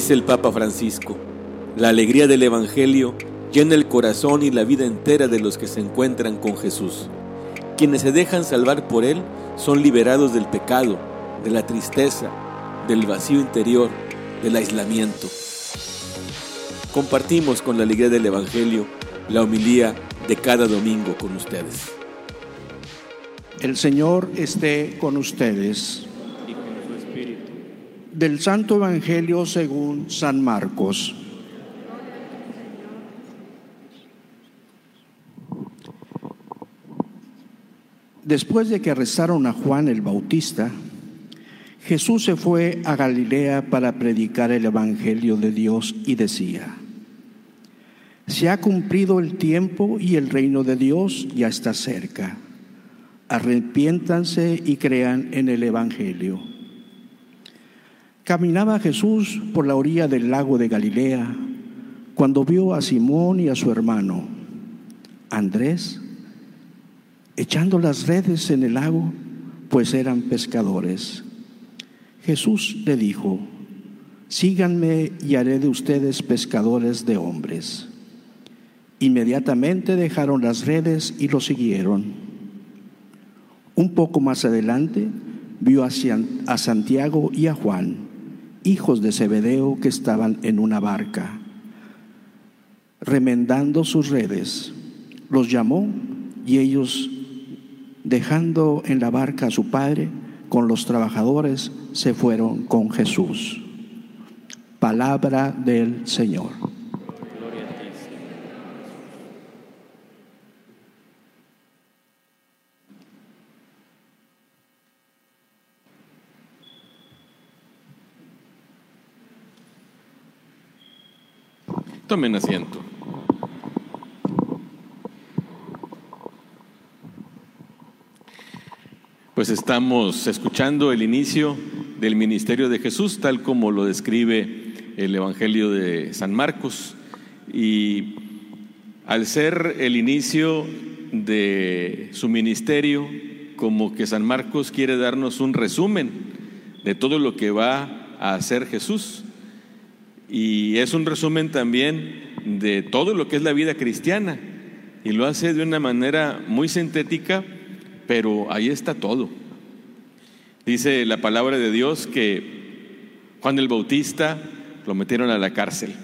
Dice el Papa Francisco, la alegría del Evangelio llena el corazón y la vida entera de los que se encuentran con Jesús. Quienes se dejan salvar por Él son liberados del pecado, de la tristeza, del vacío interior, del aislamiento. Compartimos con la alegría del Evangelio la homilía de cada domingo con ustedes. El Señor esté con ustedes. Del Santo Evangelio según San Marcos. Después de que arrestaron a Juan el Bautista, Jesús se fue a Galilea para predicar el Evangelio de Dios y decía, se ha cumplido el tiempo y el reino de Dios ya está cerca. Arrepiéntanse y crean en el Evangelio. Caminaba Jesús por la orilla del lago de Galilea cuando vio a Simón y a su hermano, Andrés, echando las redes en el lago, pues eran pescadores. Jesús le dijo, síganme y haré de ustedes pescadores de hombres. Inmediatamente dejaron las redes y lo siguieron. Un poco más adelante vio a Santiago y a Juan, hijos de Zebedeo, que estaban en una barca, remendando sus redes. Los llamó y ellos, dejando en la barca a su padre con los trabajadores, se fueron con Jesús. Palabra del Señor. Tomen asiento. Pues estamos escuchando el inicio del ministerio de Jesús, tal como lo describe el Evangelio de San Marcos. Y al ser el inicio de su ministerio, como que San Marcos quiere darnos un resumen de todo lo que va a hacer Jesús. Y es un resumen también de todo lo que es la vida cristiana. Y lo hace de una manera muy sintética, pero ahí está todo. Dice la palabra de Dios que Juan el Bautista lo metieron a la cárcel.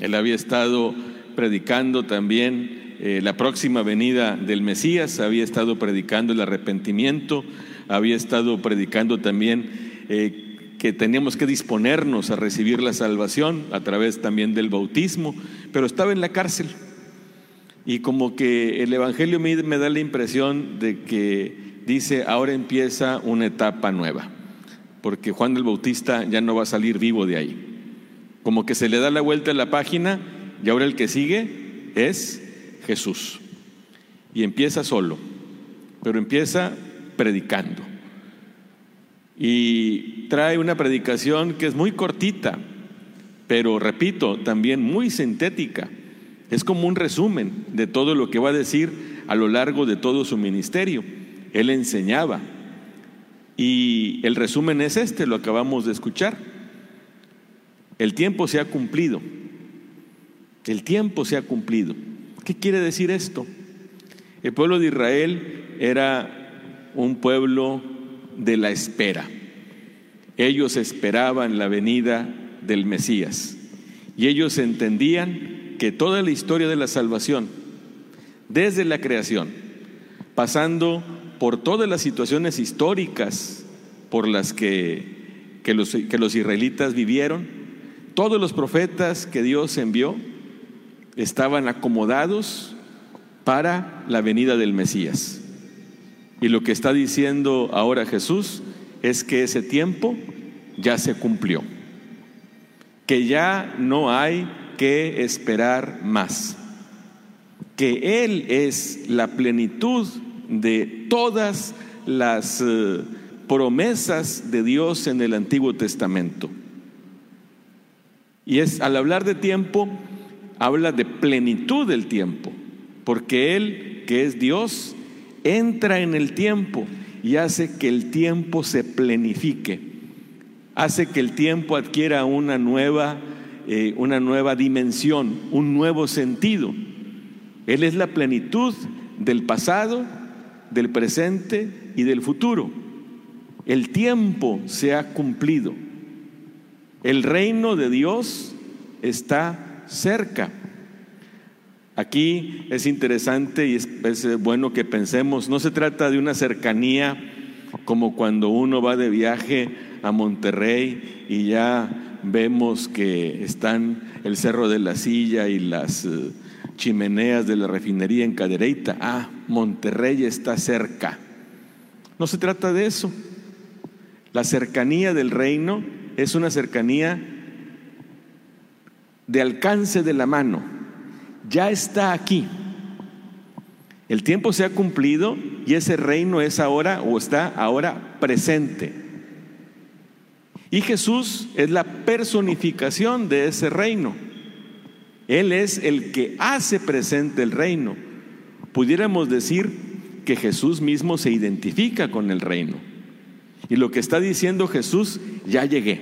Él había estado predicando también eh, la próxima venida del Mesías, había estado predicando el arrepentimiento, había estado predicando también eh, que teníamos que disponernos a recibir la salvación a través también del bautismo, pero estaba en la cárcel. Y como que el Evangelio me, me da la impresión de que dice, ahora empieza una etapa nueva, porque Juan el Bautista ya no va a salir vivo de ahí. Como que se le da la vuelta a la página y ahora el que sigue es Jesús. Y empieza solo, pero empieza predicando y trae una predicación que es muy cortita, pero repito, también muy sintética. Es como un resumen de todo lo que va a decir a lo largo de todo su ministerio. Él enseñaba. Y el resumen es este, lo acabamos de escuchar. El tiempo se ha cumplido. El tiempo se ha cumplido. ¿Qué quiere decir esto? El pueblo de Israel era un pueblo de la espera. Ellos esperaban la venida del Mesías y ellos entendían que toda la historia de la salvación, desde la creación, pasando por todas las situaciones históricas por las que, que, los, que los israelitas vivieron, todos los profetas que Dios envió estaban acomodados para la venida del Mesías. Y lo que está diciendo ahora Jesús es que ese tiempo ya se cumplió, que ya no hay que esperar más, que Él es la plenitud de todas las eh, promesas de Dios en el Antiguo Testamento. Y es al hablar de tiempo, habla de plenitud del tiempo, porque Él, que es Dios, entra en el tiempo y hace que el tiempo se plenifique, hace que el tiempo adquiera una nueva eh, una nueva dimensión, un nuevo sentido. Él es la plenitud del pasado, del presente y del futuro. El tiempo se ha cumplido. El reino de Dios está cerca. Aquí es interesante y es, es, bueno que pensemos, no se trata de una cercanía como cuando uno va de viaje a Monterrey y ya vemos que están el Cerro de la Silla y las uh, chimeneas de la refinería en Cadereyta. Ah, Monterrey está cerca. No se trata de eso. La cercanía del reino es una cercanía de alcance de la mano. Ya está aquí. El tiempo se ha cumplido y ese reino es ahora o está ahora presente. Y Jesús es la personificación de ese reino. Él es el que hace presente el reino. Pudiéramos decir que Jesús mismo se identifica con el reino. Y lo que está diciendo Jesús, ya llegué.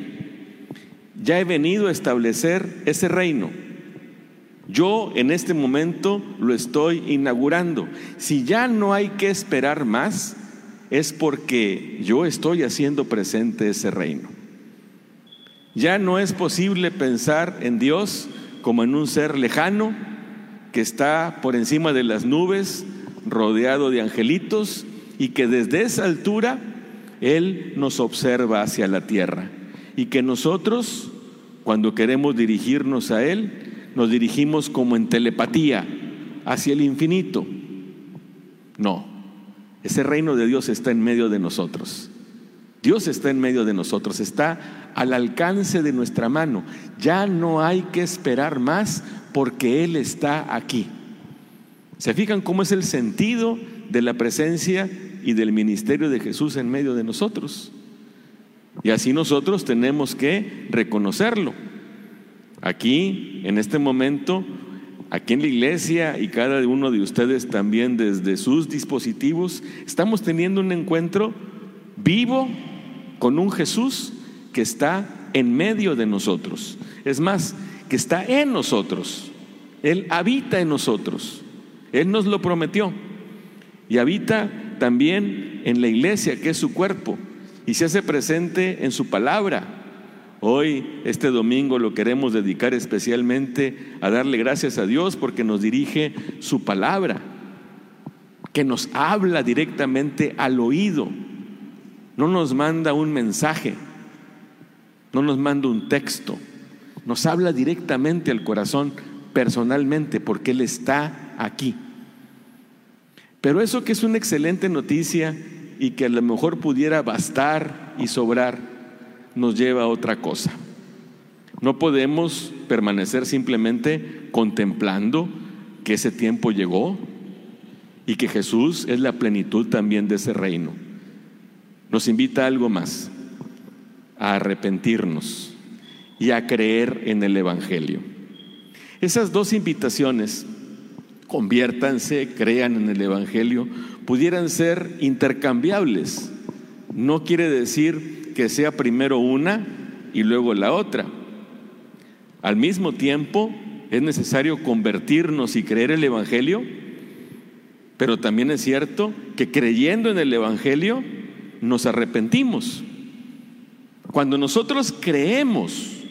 Ya he venido a establecer ese reino. Yo en este momento lo estoy inaugurando. Si ya no hay que esperar más, es porque yo estoy haciendo presente ese reino. Ya no es posible pensar en Dios como en un ser lejano que está por encima de las nubes, rodeado de angelitos, y que desde esa altura Él nos observa hacia la tierra. Y que nosotros, cuando queremos dirigirnos a Él, nos dirigimos como en telepatía hacia el infinito. No, ese reino de Dios está en medio de nosotros. Dios está en medio de nosotros, está al alcance de nuestra mano. Ya no hay que esperar más porque Él está aquí. ¿Se fijan cómo es el sentido de la presencia y del ministerio de Jesús en medio de nosotros? Y así nosotros tenemos que reconocerlo. Aquí, en este momento, aquí en la iglesia y cada uno de ustedes también desde sus dispositivos, estamos teniendo un encuentro vivo con un Jesús que está en medio de nosotros. Es más, que está en nosotros. Él habita en nosotros. Él nos lo prometió. Y habita también en la iglesia, que es su cuerpo. Y se hace presente en su palabra. Hoy, este domingo, lo queremos dedicar especialmente a darle gracias a Dios porque nos dirige su palabra, que nos habla directamente al oído no nos manda un mensaje, no nos manda un texto, nos habla directamente al corazón personalmente porque Él está aquí. Pero eso que es una excelente noticia y que a lo mejor pudiera bastar y sobrar, nos lleva a otra cosa. No podemos permanecer simplemente contemplando que ese tiempo llegó y que Jesús es la plenitud también de ese reino nos invita a algo más, a arrepentirnos y a creer en el Evangelio. Esas dos invitaciones, conviértanse, crean en el Evangelio, pudieran ser intercambiables. No quiere decir que sea primero una y luego la otra. Al mismo tiempo, es necesario convertirnos y creer el Evangelio, pero también es cierto que creyendo en el Evangelio, nos arrepentimos. Cuando nosotros creemos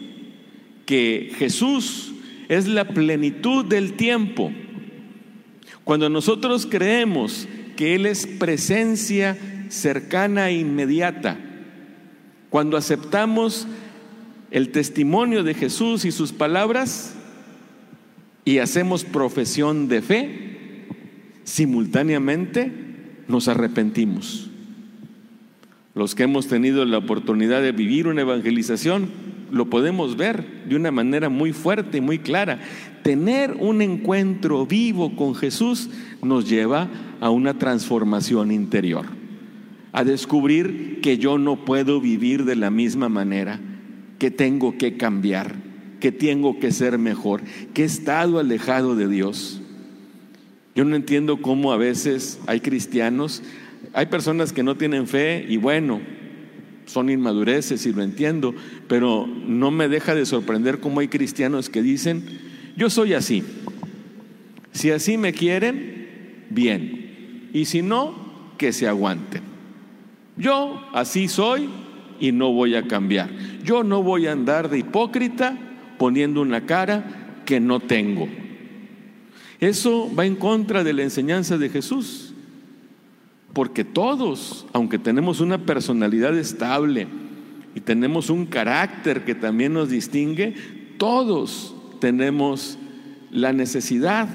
que Jesús es la plenitud del tiempo, cuando nosotros creemos que Él es presencia cercana e inmediata, cuando aceptamos el testimonio de Jesús y sus palabras y hacemos profesión de fe, simultáneamente nos arrepentimos. Los que hemos tenido la oportunidad de vivir una evangelización, lo podemos ver de una manera muy fuerte y muy clara. Tener un encuentro vivo con Jesús nos lleva a una transformación interior, a descubrir que yo no puedo vivir de la misma manera, que tengo que cambiar, que tengo que ser mejor, que he estado alejado de Dios. Yo no entiendo cómo a veces hay cristianos hay personas que no tienen fe y bueno, son inmadureces y lo entiendo, pero no me deja de sorprender cómo hay cristianos que dicen, yo soy así. Si así me quieren, bien. Y si no, que se aguanten. Yo así soy y no voy a cambiar. Yo no voy a andar de hipócrita poniendo una cara que no tengo. Eso va en contra de la enseñanza de Jesús. Porque todos, aunque tenemos una personalidad estable y tenemos un carácter que también nos distingue, todos tenemos la necesidad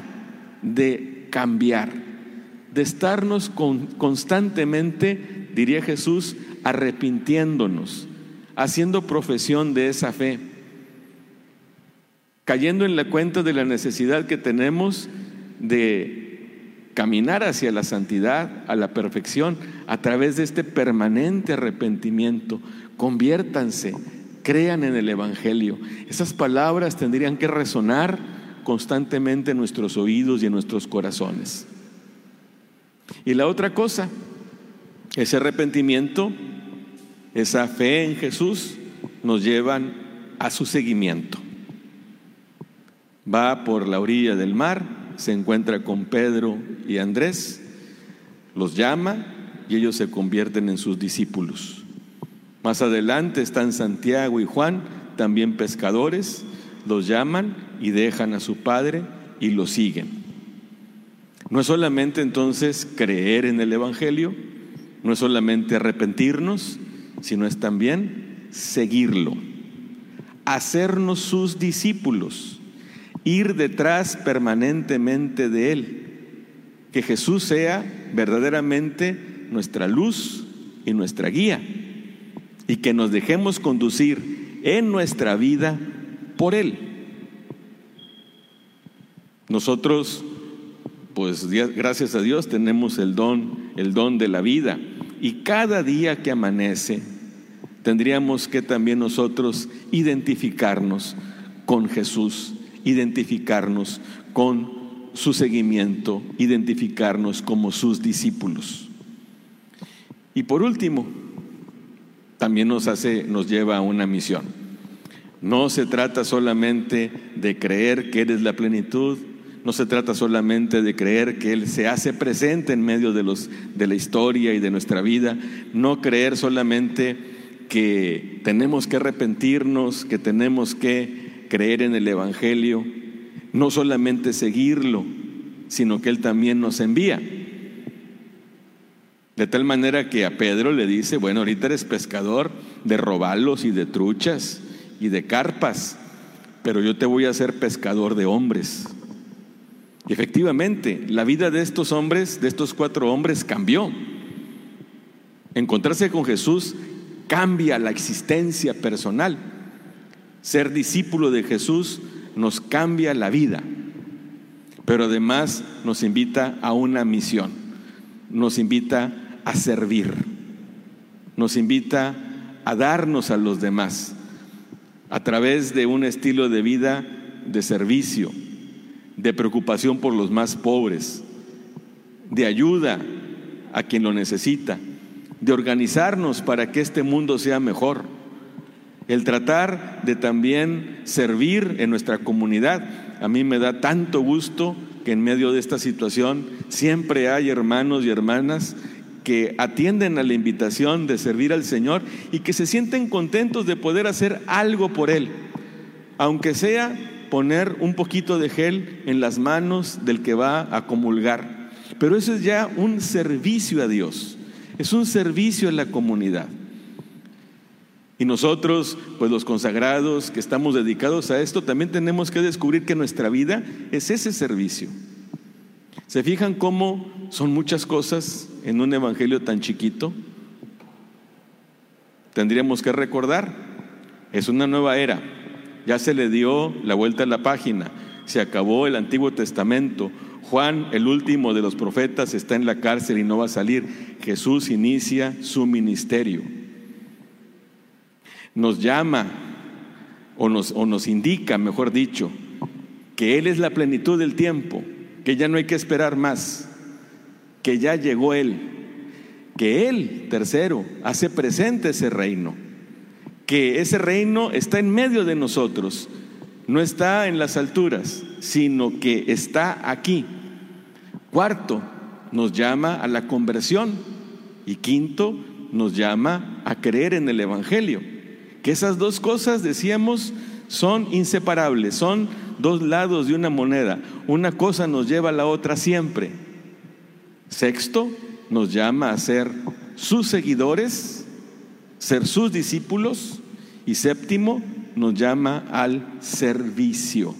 de cambiar, de estarnos constantemente, diría Jesús, arrepintiéndonos, haciendo profesión de esa fe, cayendo en la cuenta de la necesidad que tenemos de caminar hacia la santidad, a la perfección, a través de este permanente arrepentimiento. Conviértanse, crean en el Evangelio. Esas palabras tendrían que resonar constantemente en nuestros oídos y en nuestros corazones. Y la otra cosa, ese arrepentimiento, esa fe en Jesús, nos llevan a su seguimiento. Va por la orilla del mar, se encuentra con Pedro y Andrés, los llama y ellos se convierten en sus discípulos. Más adelante están Santiago y Juan, también pescadores, los llaman y dejan a su padre y lo siguen. No es solamente entonces creer en el Evangelio, no es solamente arrepentirnos, sino es también seguirlo, hacernos sus discípulos ir detrás permanentemente de Él. Que Jesús sea verdaderamente nuestra luz y nuestra guía. Y que nos dejemos conducir en nuestra vida por Él. Nosotros, pues gracias a Dios, tenemos el don, el don de la vida. Y cada día que amanece, tendríamos que también nosotros identificarnos con Jesús identificarnos con su seguimiento, identificarnos como sus discípulos. Y por último, también nos hace nos lleva a una misión. No se trata solamente de creer que eres la plenitud, no se trata solamente de creer que Él se hace presente en medio de, los, de la historia y de nuestra vida, no creer solamente que tenemos que arrepentirnos, que tenemos que creer en el Evangelio, no solamente seguirlo, sino que Él también nos envía. De tal manera que a Pedro le dice, bueno, ahorita eres pescador de robalos y de truchas y de carpas, pero yo te voy a hacer pescador de hombres. Y efectivamente, la vida de estos hombres, de estos cuatro hombres, cambió. Encontrarse con Jesús cambia la existencia personal. Ser discípulo de Jesús nos cambia la vida, pero además nos invita a una misión, nos invita a servir, nos invita a darnos a los demás a través de un estilo de vida de servicio, de preocupación por los más pobres, de ayuda a quien lo necesita, de organizarnos para que este mundo sea mejor el tratar de también servir en nuestra comunidad. A mí me da tanto gusto que en medio de esta situación siempre hay hermanos y hermanas que atienden a la invitación de servir al Señor y que se sienten contentos de poder hacer algo por Él, aunque sea poner un poquito de gel en las manos del que va a comulgar. Pero eso es ya un servicio a Dios, es un servicio a la comunidad. Y nosotros, pues los consagrados que estamos dedicados a esto, también tenemos que descubrir que nuestra vida es ese servicio. ¿Se fijan cómo son muchas cosas en un evangelio tan chiquito? Tendríamos que recordar, es una nueva era, ya se le dio la vuelta a la página, se acabó el Antiguo Testamento, Juan, el último de los profetas, está en la cárcel y no va a salir, Jesús inicia su ministerio. Nos llama o nos, o nos indica, mejor dicho, que Él es la plenitud del tiempo, que ya no hay que esperar más, que ya llegó Él, que Él, tercero, hace presente ese reino, que ese reino está en medio de nosotros, no está en las alturas, sino que está aquí. Cuarto, nos llama a la conversión. Y quinto, nos llama a creer en el Evangelio. Que esas dos cosas, decíamos, son inseparables, son dos lados de una moneda. Una cosa nos lleva a la otra siempre. Sexto, nos llama a ser sus seguidores, ser sus discípulos. Y séptimo, nos llama al servicio.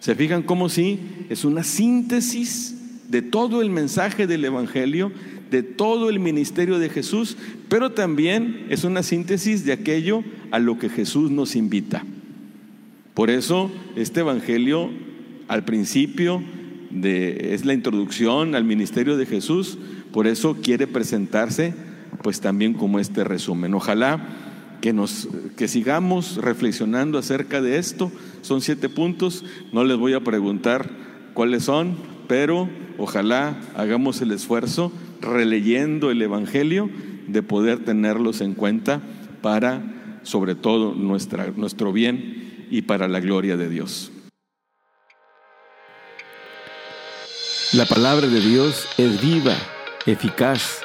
¿Se fijan cómo sí? Es una síntesis de todo el mensaje del Evangelio, de todo el ministerio de Jesús, pero también es una síntesis de aquello a lo que Jesús nos invita. Por eso este Evangelio al principio de, es la introducción al ministerio de Jesús, por eso quiere presentarse pues también como este resumen. Ojalá que, nos, que sigamos reflexionando acerca de esto. Son siete puntos, no les voy a preguntar cuáles son, pero ojalá hagamos el esfuerzo releyendo el Evangelio de poder tenerlos en cuenta para, sobre todo, nuestra, nuestro bien y para la gloria de Dios. La palabra de Dios es viva, eficaz